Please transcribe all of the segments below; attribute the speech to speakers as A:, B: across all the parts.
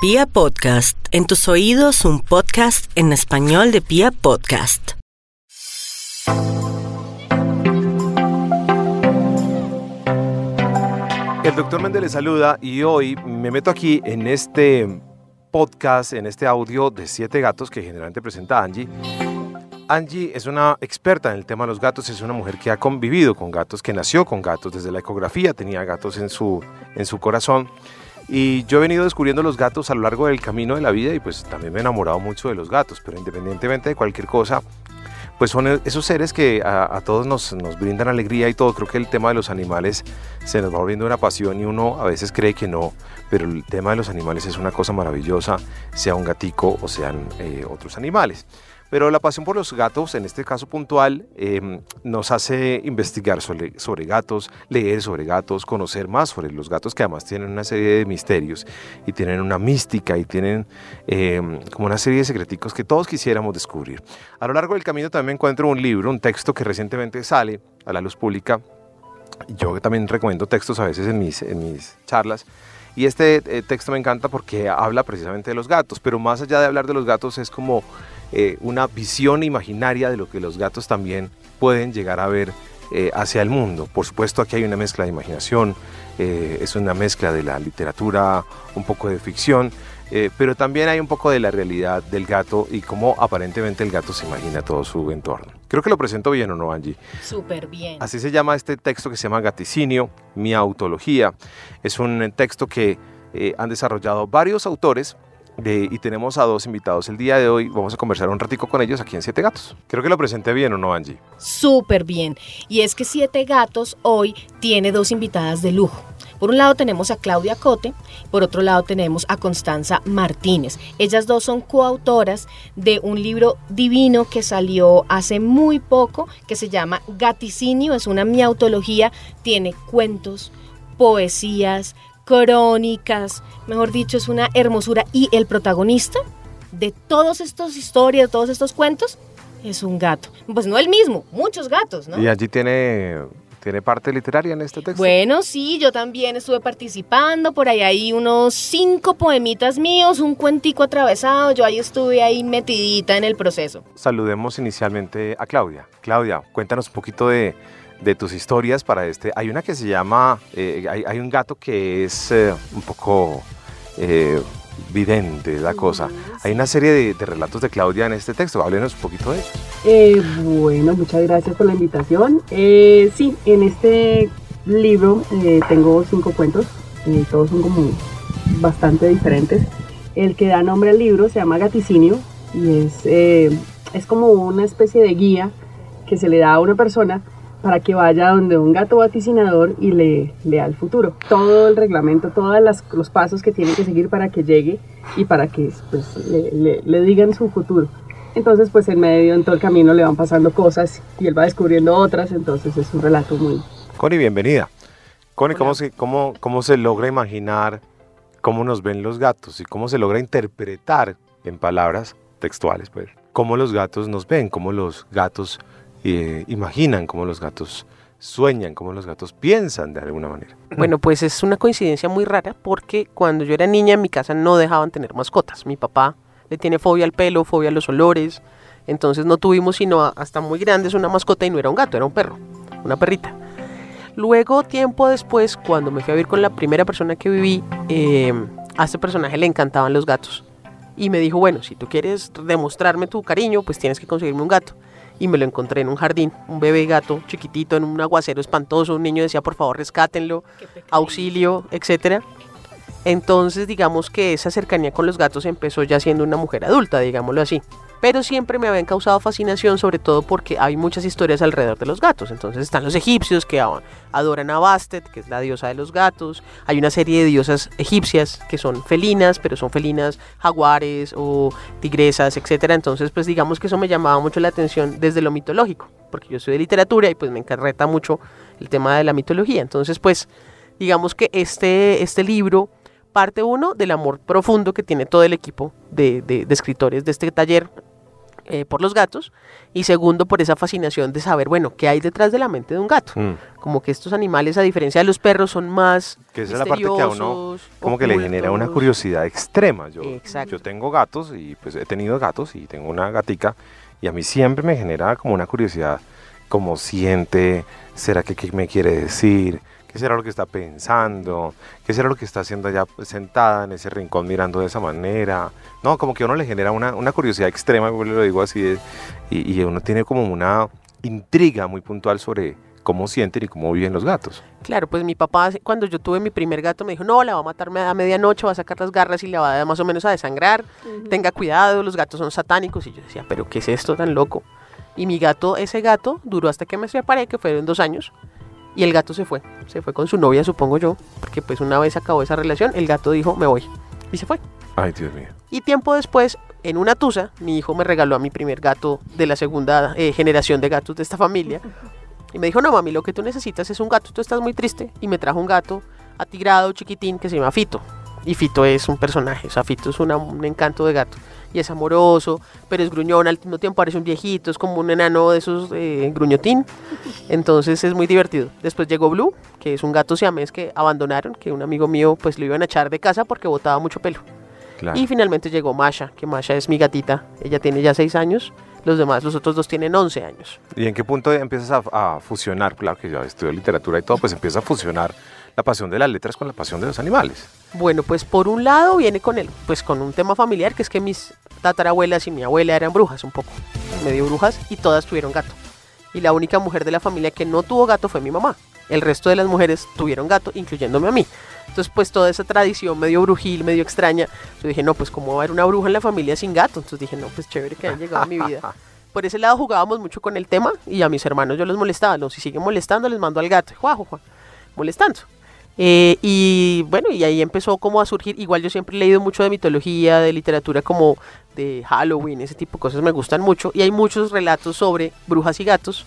A: Pia Podcast, en tus oídos un podcast en español de Pia Podcast.
B: El doctor Méndez le saluda y hoy me meto aquí en este podcast, en este audio de siete gatos que generalmente presenta Angie. Angie es una experta en el tema de los gatos, es una mujer que ha convivido con gatos, que nació con gatos, desde la ecografía tenía gatos en su, en su corazón. Y yo he venido descubriendo los gatos a lo largo del camino de la vida y pues también me he enamorado mucho de los gatos, pero independientemente de cualquier cosa, pues son esos seres que a, todos nos, nos, brindan alegría y todo. Creo que el tema de los animales se nos va volviendo una pasión y uno a veces cree que no, pero el tema de los animales es una cosa maravillosa, sea un gatico o sean eh, otros animales. Pero la pasión por los gatos, en este caso puntual, em, nos hace investigar sobre, sobre, gatos, leer sobre gatos, conocer más sobre los gatos que además tienen una serie de misterios y tienen una mística y tienen em, como una serie de secreticos que todos quisiéramos descubrir. A lo largo del camino también encuentro un libro, un texto que recientemente sale a la luz pública. Yo también recomiendo textos a veces en mis, en mis charlas. Y este eh, texto me encanta porque habla precisamente de los gatos, pero más allá de hablar de los gatos es como eh, una visión imaginaria de lo que los gatos también pueden llegar a ver eh, hacia el mundo. Por supuesto, aquí hay una mezcla de imaginación, es una mezcla de la literatura, un poco de ficción, pero también hay un poco de la realidad del gato y cómo aparentemente el gato se imagina todo su entorno. Creo que lo presento bien o no, Angie.
C: Súper bien.
B: Así se llama este texto que se llama Gaticinio, mi autología. Es un texto que han desarrollado varios autores y tenemos a dos invitados el día de hoy. Vamos a conversar un ratico con ellos aquí en Siete Gatos. Creo que lo presenté bien o no, Angie.
C: Súper bien. Y es que Siete Gatos hoy tiene dos invitadas de lujo. Por un lado tenemos a Claudia Cote, por otro lado tenemos a Constanza Martínez. Ellas dos son coautoras de un libro divino que salió hace muy poco, que se llama Gaticinio, es una miautología, tiene cuentos, poesías, crónicas, mejor dicho, es una hermosura. Y el protagonista de todas estas historias, de todos estos cuentos, es un gato. Pues no el mismo, muchos gatos, ¿no?
B: Y allí tiene, tiene parte literaria en este texto.
C: Bueno, sí, yo también estuve participando, por ahí hay unos cinco poemitas míos, un cuentico atravesado, yo ahí estuve ahí metidita en el proceso.
B: Saludemos inicialmente a Claudia. Claudia, cuéntanos un poquito de de tus historias para este. Hay una que se llama, eh, hay, un gato que es eh, un poco eh, vidente, la cosa. Hay una serie de, relatos de Claudia en este texto. Háblenos un poquito de
D: eso. bueno, muchas gracias por la invitación. sí, en este libro tengo cinco cuentos. todos son como bastante diferentes. El que da nombre al libro se llama Gaticinio y es, es como una especie de guía que se le da a una persona para que vaya donde un gato vaticinador y le lea el futuro. Todo el reglamento, todos los pasos que tiene que seguir para que llegue y para que pues, le, le, digan su futuro. Entonces, pues en medio, en todo el camino le van pasando cosas y él va descubriendo otras, entonces es un relato muy...
B: Connie, bienvenida. Connie, ¿cómo se, cómo, ¿cómo se logra imaginar cómo nos ven los gatos y cómo se logra interpretar en palabras textuales, pues, cómo los gatos nos ven, cómo los gatos eh, imaginan, cómo los gatos sueñan, cómo los gatos piensan de alguna manera.
E: Bueno, pues es una coincidencia muy rara porque cuando yo era niña en mi casa no dejaban tener mascotas. Mi papá le tiene fobia al pelo, fobia a los olores, entonces no tuvimos sino hasta muy grandes una mascota y no era un gato, era un perro, una perrita. Luego, tiempo después, cuando me fui a vivir con la primera persona que viví, eh, a este personaje le encantaban los gatos. Y me dijo, bueno, si tú quieres demostrarme tu cariño, pues tienes que conseguirme un gato y me lo encontré en un jardín, un bebé gato chiquitito en un aguacero espantoso, un niño decía por favor rescátenlo, auxilio, etcétera. Entonces digamos que esa cercanía con los gatos empezó ya siendo una mujer adulta, digámoslo así pero siempre me habían causado fascinación, sobre todo porque hay muchas historias alrededor de los gatos. Entonces están los egipcios que adoran a Bastet, que es la diosa de los gatos. Hay una serie de diosas egipcias que son felinas, pero son felinas jaguares o tigresas, etc. Entonces, pues digamos que eso me llamaba mucho la atención desde lo mitológico, porque yo soy de literatura y pues me encarreta mucho el tema de la mitología. Entonces, pues digamos que este, este libro parte uno del amor profundo que tiene todo el equipo de, de escritores de este taller eh, por los gatos y segundo por esa fascinación de saber, bueno, qué hay detrás de la mente de un gato.
B: Mm.
E: Como que estos animales, a diferencia de los perros, son más
B: Que esa es la parte que a uno como que le genera una curiosidad extrema. Yo,
E: Exacto.
B: yo tengo gatos y pues he tenido gatos y tengo una gatica y a mí siempre me genera como una curiosidad, cómo siente, será que qué me quiere decir, qué será lo que está pensando, qué será lo que está haciendo allá pues, sentada en ese rincón mirando de esa manera. No, como que a uno le genera una, una curiosidad extrema, yo lo digo así, y, y uno tiene como una intriga muy puntual sobre cómo sienten y cómo viven los gatos.
E: Claro, pues mi papá, cuando yo tuve mi primer gato, me dijo, no, la va a matar a medianoche, va a sacar las garras y la va a más o menos a desangrar. Tenga cuidado, los gatos son satánicos. Y yo decía, pero ¿qué es esto tan loco? Y mi gato, ese gato, duró hasta que me separé, que fueron dos años. Y el gato se fue. Se fue con su novia, supongo yo. Porque pues una vez acabó esa relación, el gato dijo, me voy. Y se fue.
B: Ay, Dios mío.
E: Y tiempo después, en una tusa, mi hijo me regaló a mi primer gato de la segunda eh, generación de gatos de esta familia. Y me dijo, no mami, lo que tú necesitas es un gato, tú estás muy triste. Y me trajo un gato atigrado, chiquitín, que se llama Fito. Y Fito es un personaje, o sea, Fito es una- un encanto de gato. Y es amoroso, pero es gruñón, al mismo tiempo parece un viejito, es como un enano de esos eh, gruñotín. Entonces es muy divertido. Después llegó Blue, que es un gato siamés que abandonaron, que un amigo mío pues lo iban a echar de casa porque botaba mucho pelo.
B: Claro.
E: Y finalmente llegó Masha, que Masha es mi gatita. Ella tiene ya 6 años. Los demás, los otros dos tienen 11 años.
B: ¿Y en qué punto empiezas a, a fusionar? Claro que yo estudio literatura y todo, pues empieza a fusionar la pasión de las letras con la pasión de los animales.
E: Bueno, pues por un lado viene con el, pues con un tema familiar, que es que mis tatarabuelas y mi abuela eran brujas un poco, medio brujas, y todas tuvieron gato. Y la única mujer de la familia que no tuvo gato fue mi mamá. El resto de las mujeres tuvieron gato, incluyéndome a mí. Entonces, pues toda esa tradición medio brujil, medio extraña, yo dije, no, pues cómo va a haber una bruja en la familia sin gato. Entonces dije, no, pues chévere que haya llegado a mi vida. Por ese lado jugábamos mucho con el tema y a mis hermanos yo los molestaba. No, si siguen molestando, les mando al gato. Juá, juá, molestando. Eh, y bueno, y ahí empezó como a surgir. Igual yo siempre he leído mucho de mitología, de literatura como de Halloween, ese tipo de cosas me gustan mucho. Y hay muchos relatos sobre brujas y gatos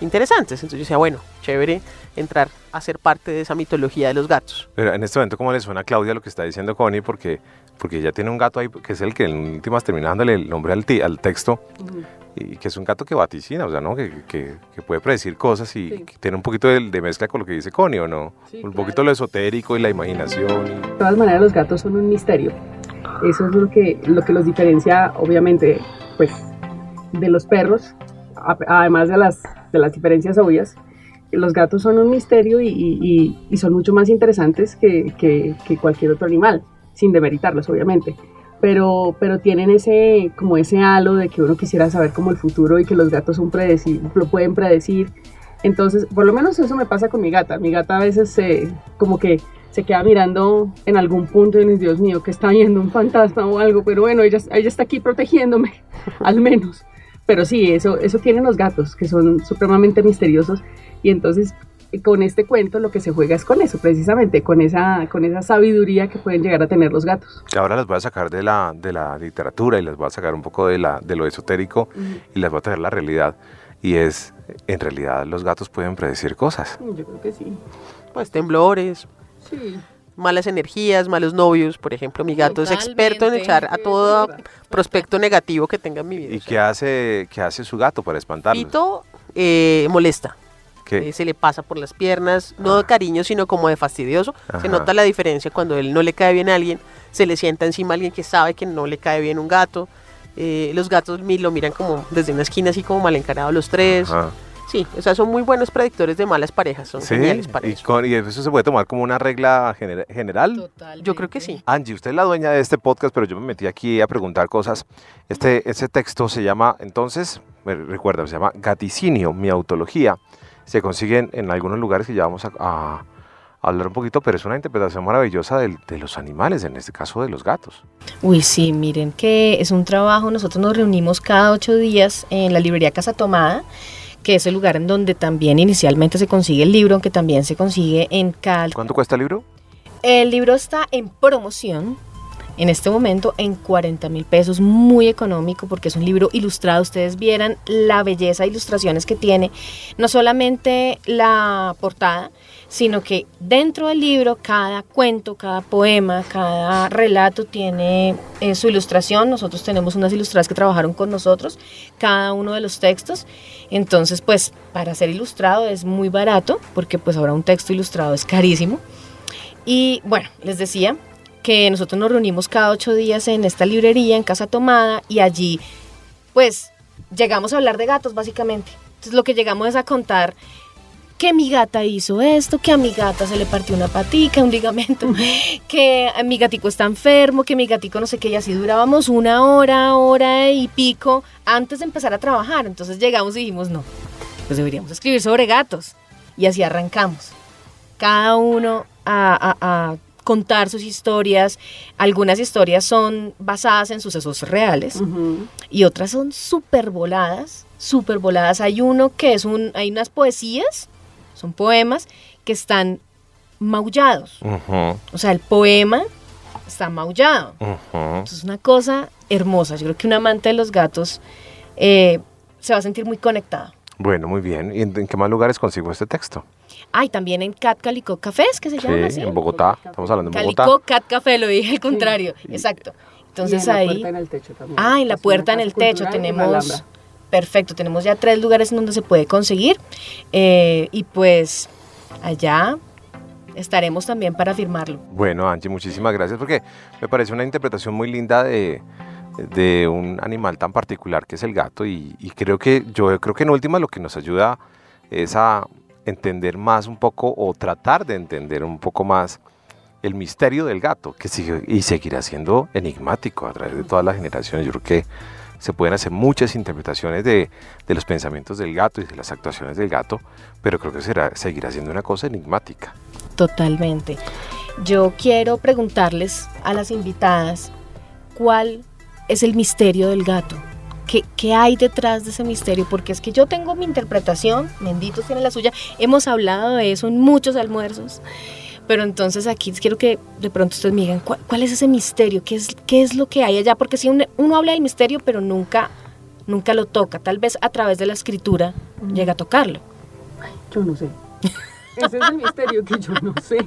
E: interesantes. Entonces yo decía, bueno, chévere entrar a ser parte de esa mitología de los gatos.
B: Pero en este momento, ¿cómo le suena a Claudia lo que está diciendo Connie? Porque, porque ella tiene un gato ahí que es el que en últimas termina dándole el nombre al, al texto y que es un gato que vaticina, o sea, ¿no? Que, que- que puede predecir cosas y
D: Sí.
B: tiene un poquito de, de mezcla con lo que dice Connie, ¿o no?
D: Sí,
B: un
D: claro.
B: poquito lo esotérico y la imaginación. y-
D: De todas maneras, los gatos son un misterio. Eso es lo que, lo que los diferencia, obviamente, pues, de los perros, a- además de las, de las diferencias obvias. Los gatos son un misterio y, y- y- y son mucho más interesantes que, que- que cualquier otro animal, sin demeritarlos, obviamente. Pero, pero tienen ese, como ese halo de que uno quisiera saber como el futuro y que los gatos son lo pueden predecir. Entonces, por lo menos eso me pasa con mi gata. Mi gata a veces se, como que se queda mirando en algún punto y dice, Dios mío, que está viendo un fantasma o algo, pero bueno, ella, ella está aquí protegiéndome, al menos. Pero sí, eso, eso tienen los gatos, que son supremamente misteriosos. Y entonces, con este cuento lo que se juega es con eso, precisamente, con esa, con esa sabiduría que pueden llegar a tener los gatos.
B: que ahora las voy a sacar de la, de la literatura y las voy a sacar un poco de, la, de lo esotérico y las voy a traer a la realidad. Y es, en realidad, los gatos pueden predecir cosas.
D: Yo creo que sí.
E: Pues temblores,
D: Sí.
E: malas energías, malos novios. Por ejemplo, mi gato es experto en
C: Totalmente.
E: echar a todo prospecto negativo que tenga en mi vida.
B: ¿Y qué hace, qué hace su gato para espantarlos?
E: Pito eh, molesta.
B: ¿Qué?
E: Eh, se le pasa por las piernas, no de cariño, sino como de fastidioso.
B: Ajá.
E: Se nota la diferencia cuando él no le cae bien a alguien, se le sienta encima a alguien que sabe que no le cae bien un gato. Eh, los gatos lo miran como desde una esquina así como mal encarados los tres.
B: Ajá.
E: Sí, o sea, son muy buenos predictores de malas parejas, son
B: Sí,
E: geniales para
B: y,
E: eso.
B: con- y eso se puede tomar como una regla gener- general.
E: Yo creo que sí.
B: Angie, usted es la dueña de este podcast, pero yo me metí aquí a preguntar cosas. Este, este texto se llama, entonces, recuerda, se llama Gaticinio, mi autología. Se consiguen en algunos lugares que ya vamos a, a hablar un poquito, pero es una interpretación maravillosa del- de los animales, en este caso de los gatos.
C: Uy, sí, miren que es un trabajo. Nosotros nos reunimos cada ocho días en la librería Casa Tomada, que es el lugar en donde también inicialmente se consigue el libro, aunque también se consigue en Cal.
B: ¿Cuánto cuesta el libro?
C: El libro está en promoción en este momento en 40 mil pesos, muy económico porque es un libro ilustrado. Ustedes vieran la belleza de ilustraciones que tiene, no solamente la portada, sino que dentro del libro cada cuento, cada poema, cada relato tiene eh, su ilustración. Nosotros tenemos unas ilustradas que trabajaron con nosotros, cada uno de los textos. Entonces, pues para ser ilustrado es muy barato, porque pues ahora un texto ilustrado es carísimo. Y bueno, les decía que nosotros nos reunimos cada ocho días en esta librería, en Casa Tomada, y allí pues llegamos a hablar de gatos básicamente. Entonces lo que llegamos es a contar que mi gata hizo esto, que a mi gata se le partió una patica, un ligamento, que mi gatico está enfermo, que mi gatico no sé qué, y así durábamos una hora, hora y pico antes de empezar a trabajar. Entonces llegamos y dijimos, no, pues deberíamos escribir sobre gatos. Y así arrancamos. Cada uno a, a, a contar sus historias. Algunas historias son basadas en sucesos reales y otras son súper voladas, súper voladas. Hay uno que es un, hay unas poesías, son poemas que están maullados. O sea, el poema está maullado. es una cosa hermosa. Yo creo que un amante de los gatos eh, se va a sentir muy conectado.
B: Bueno, muy bien. ¿Y en, en qué más lugares consigo este texto?
C: Ay, también en Cat Calico Cafés, que se
B: Sí,
C: llama así.
B: en Bogotá. Estamos hablando de Bogotá.
C: Calico Cat Café, lo dije al contrario. Exacto. Entonces
D: Y en la
C: ahí.
D: puerta en el techo también.
C: Ah, en la
D: Es
C: puerta en el techo tenemos. Perfecto, tenemos ya tres lugares en donde se puede conseguir. eh, y pues allá estaremos también para firmarlo.
B: Bueno, Angie, muchísimas gracias porque me parece una interpretación muy linda de, de un animal tan particular que es el gato y, y creo que yo creo que en última lo que nos ayuda es a entender más un poco o tratar de entender un poco más el misterio del gato que sigue y seguirá siendo enigmático a través de todas las generaciones. Yo creo que se pueden hacer muchas interpretaciones de, de los pensamientos del gato y de las actuaciones del gato, pero creo que será, seguirá siendo una cosa enigmática.
C: Totalmente. Yo quiero preguntarles a las invitadas cuál es el misterio del gato. ¿Qué, qué hay detrás de ese misterio? Porque es que yo tengo mi interpretación, Menditos tiene la suya. Hemos hablado de eso en muchos almuerzos. Pero entonces aquí quiero que de pronto ustedes me digan, ¿cuál, cuál es ese misterio? ¿Qué es, ¿Qué es lo que hay allá? Porque si uno, uno habla del misterio, pero nunca, nunca lo toca. Tal vez a través de la escritura llega a tocarlo.
D: Yo no sé. Ese es el misterio que yo no sé.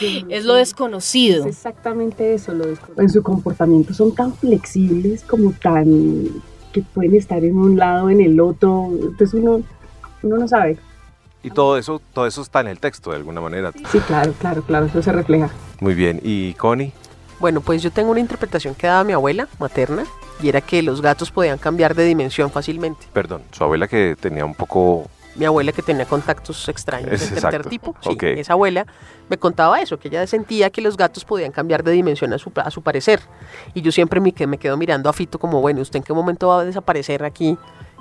D: Yo no
C: Es lo desconocido.
D: Es exactamente eso, lo desconocido. En su comportamiento son tan flexibles como tan que pueden estar en un lado, en el otro. Entonces uno, uno no sabe.
B: Y todo eso, todo eso está en el texto de alguna manera.
D: Sí, claro, claro, claro, eso se refleja.
B: Muy bien. ¿Y Connie?
E: Bueno, pues yo tengo una interpretación que daba mi abuela materna y era que los gatos podían cambiar de dimensión fácilmente.
B: Perdón, su abuela que tenía un poco...
E: Mi abuela que tenía contactos extraños
B: Es
E: del tercer
B: exacto.
E: tipo, sí, esa abuela me contaba eso, que ella sentía que los gatos podían cambiar de dimensión a su, a su parecer. Y yo siempre me, que- me quedo mirando a Fito como, bueno, ¿usted en qué momento va a desaparecer aquí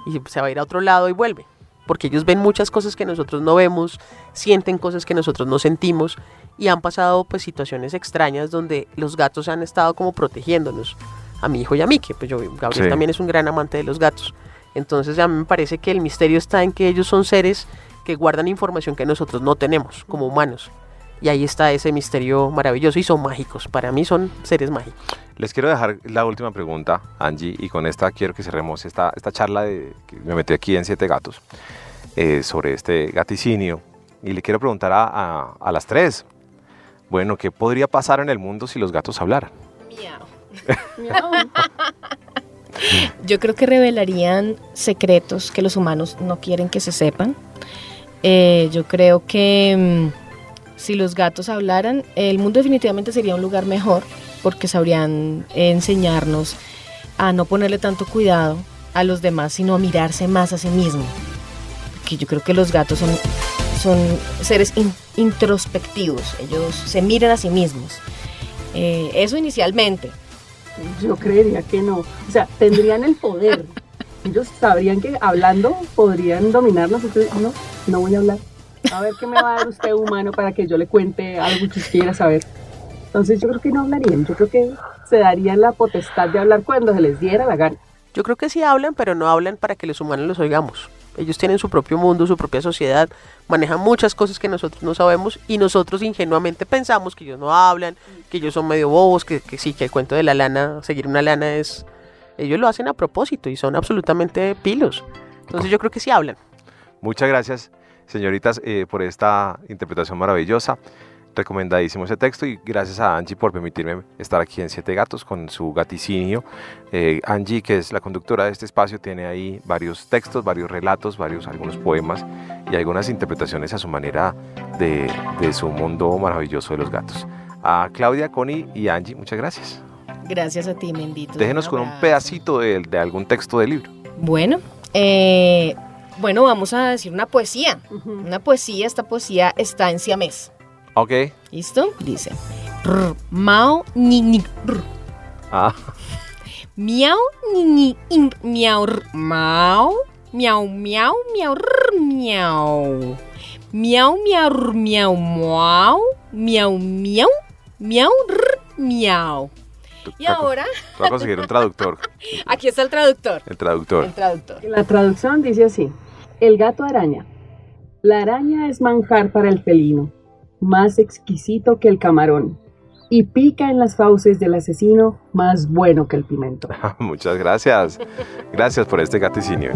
E: y se va a ir a otro lado y vuelve? Porque ellos ven muchas cosas que nosotros no vemos, sienten cosas que nosotros no sentimos y han pasado pues situaciones extrañas donde los gatos han estado como protegiéndonos a mi hijo y a mí, que pues yo, Gabriel
B: Sí.
E: también es un gran amante de los gatos. Entonces a mí me parece que el misterio está en que ellos son seres que guardan información que nosotros no tenemos como humanos. Y ahí está ese misterio maravilloso y son mágicos. Para mí son seres mágicos.
B: Les quiero dejar la última pregunta, Angie, y con esta quiero que cerremos esta, esta charla de, que me metí aquí en Siete Gatos eh, sobre este gaticinio. Y le quiero preguntar a, a- a las tres, bueno, ¿qué podría pasar en el mundo si los gatos hablaran?
C: Miau. Yo creo que revelarían secretos que los humanos no quieren que se sepan. Eh, yo creo que mm, si los gatos hablaran, el mundo definitivamente sería un lugar mejor porque sabrían enseñarnos a no ponerle tanto cuidado a los demás, sino a mirarse más a sí mismo. Porque yo creo que los gatos son, son seres in- introspectivos, ellos se miran a sí mismos. Eh, eso inicialmente.
D: Yo creería que no. O sea, tendrían el poder. Ellos sabrían que hablando podrían dominarnos. Entonces, no, no voy a hablar. A ver qué me va a dar usted humano para que yo le cuente algo que usted quiera saber. Entonces yo creo que no hablarían. Yo creo que se darían la potestad de hablar cuando se les diera la gana.
E: Yo creo que sí hablan, pero no hablan para que los humanos los oigamos. Ellos tienen su propio mundo, su propia sociedad, manejan muchas cosas que nosotros no sabemos y nosotros ingenuamente pensamos que ellos no hablan, que ellos son medio bobos, que, sí, que el cuento de la lana, seguir una lana es... Ellos lo hacen a propósito y son absolutamente pilos. Entonces yo creo que sí hablan.
B: Muchas gracias, señoritas, eh, por esta interpretación maravillosa. Recomendadísimo ese texto y gracias a Angie por permitirme estar aquí en Siete Gatos con su gaticinio. Eh, Angie, que es la conductora de este espacio, tiene ahí varios textos, varios relatos, varios, algunos poemas y algunas interpretaciones a su manera de, de su mundo maravilloso de los gatos. A Claudia, Connie y Angie, muchas gracias.
C: Gracias a ti, Mendito.
B: Déjenos con un pedacito de, de algún texto del libro.
C: Bueno, eh, bueno, vamos a decir una poesía. Una poesía, esta poesía está en siamés.
B: Ok.
C: ¿Listo? Dice. "Rr, Mao ni ni rr,
B: Ah,
C: miau ni ni in, miau rr, mao miau miau miau rr, miau miau miau rr, miau miau miau miau miau rr, miau. Y ahora,
B: voy a conseguir un traductor.
C: aquí está el traductor.
B: El traductor.
C: El traductor.
D: La traducción dice así: El gato araña. La araña es manjar para el felino, más exquisito que el camarón, y pica en las fauces del asesino, más bueno que el pimento.
B: Muchas gracias. Gracias por este gaticinio.